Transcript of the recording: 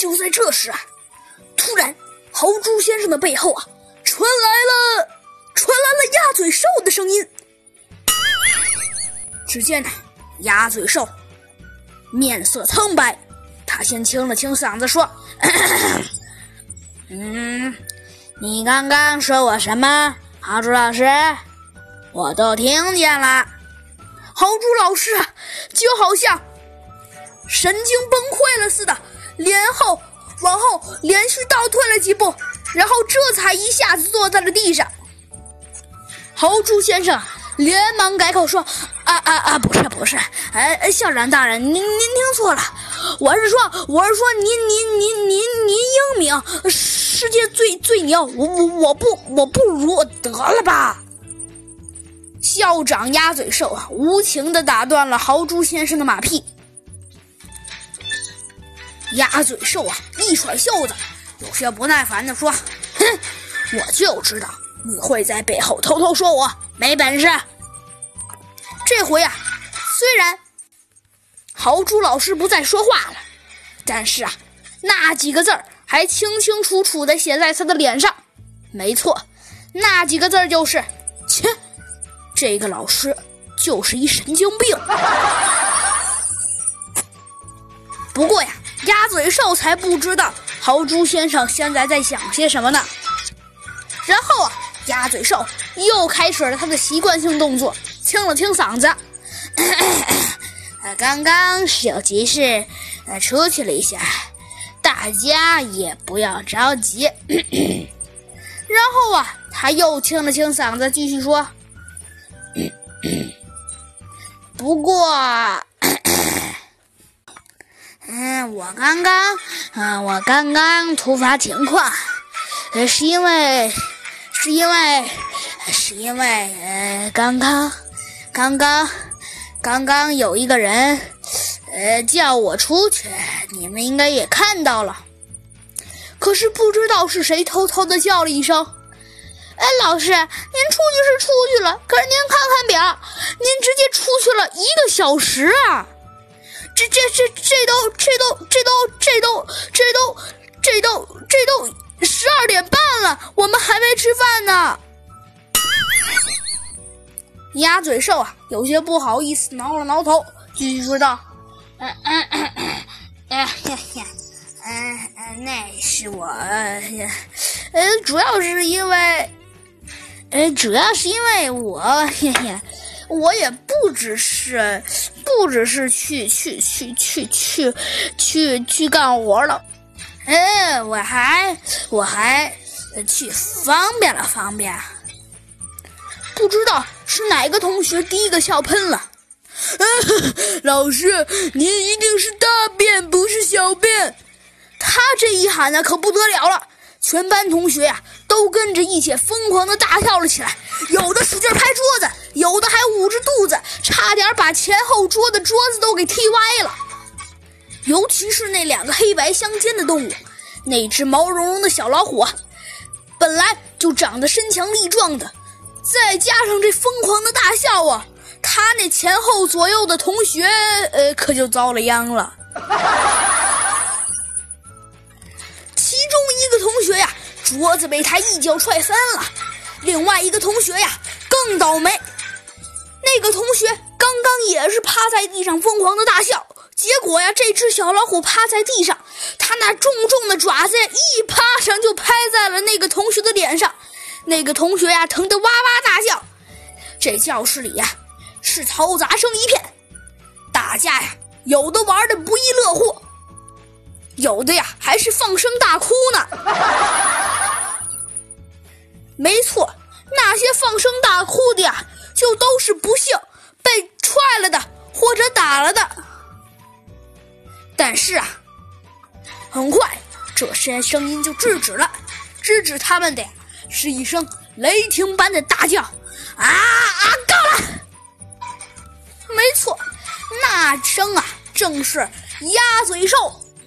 就在这时啊，突然豪猪先生的背后啊，传来了传来了鸭嘴兽的声音。只见呢，鸭嘴兽面色苍白，他先清了清嗓子说：“ 嗯，你刚刚说我什么？豪猪老师，我都听见了。豪猪老师就好像神经崩溃了似的。”连后往后连续倒退了几步，然后这才一下子坐在了地上。豪猪先生连忙改口说：“啊啊啊，不是不是，哎，校长大人，您您听错了，我是说我是说您您您您您英明，世界最最牛，我我我不我不如得了吧。”校长鸭嘴兽啊，无情的打断了豪猪先生的马屁。鸭嘴兽啊，一甩袖子，有些不耐烦地说：“哼，我就知道你会在背后偷偷说我没本事。”这回啊，虽然豪猪老师不再说话了，但是啊，那几个字儿还清清楚楚地写在他的脸上。没错，那几个字儿就是：“切，这个老师就是一神经病。”不过呀。鸭嘴兽才不知道豪猪先生现在在想些什么呢。然后啊，鸭嘴兽又开始了他的习惯性动作，清了清嗓子。呃，刚刚是有急事，呃，出去了一下，大家也不要着急。然后啊，他又清了清嗓子，继续说：“ 不过。”我刚刚，嗯，我刚刚突发情况，呃，是因为，是因为，是因为，呃，刚刚，刚刚，刚刚有一个人，呃，叫我出去，你们应该也看到了。可是不知道是谁偷偷的叫了一声：“哎，老师，您出去是出去了，可是您看看表，您直接出去了一个小时啊！”这这这这都这都这都这都这都这都这都十二点半了，我们还没吃饭呢。鸭嘴兽啊，有些不好意思，挠了挠头，继续说道：“嗯嗯嗯嗯，嗯，那是我，呃，主要是因为，呃，主要是因为我，嘿嘿。”我也不只是，不只是去去去去去去去干活了，哎，我还我还去方便了方便。不知道是哪个同学第一个笑喷了。老师，您一定是大便不是小便。他这一喊呢，可不得了了。全班同学呀，都跟着一起疯狂的大笑了起来，有的使劲拍桌子，有的还捂着肚子，把前后桌的桌子都给踢歪了。尤其是那两个黑白相间的动物，那只毛茸茸的小老虎，本来就长得身强力壮的，再加上这疯狂的大笑啊，他那前后左右的同学，呃，可就遭了殃了。其中一个同学呀，桌子被他一脚踹翻了。另外一个同学呀，更倒霉。那个同学刚刚也是趴在地上疯狂的大笑，结果呀，这只小老虎趴在地上，它那重重的爪子一趴上就拍在了那个同学的脸上。那个同学呀，疼得哇哇大叫。这教室里呀，是嘈杂声一片，大家呀，有的玩的不亦乐乎。有的呀，还是放声大哭呢。没错，那些放声大哭的呀，就都是不幸被踹了的或者打了的。但是啊，很快这些声音就制止了，制止他们的是一声雷霆般的大叫：“啊啊，够了！”没错，那声啊，正是鸭嘴兽。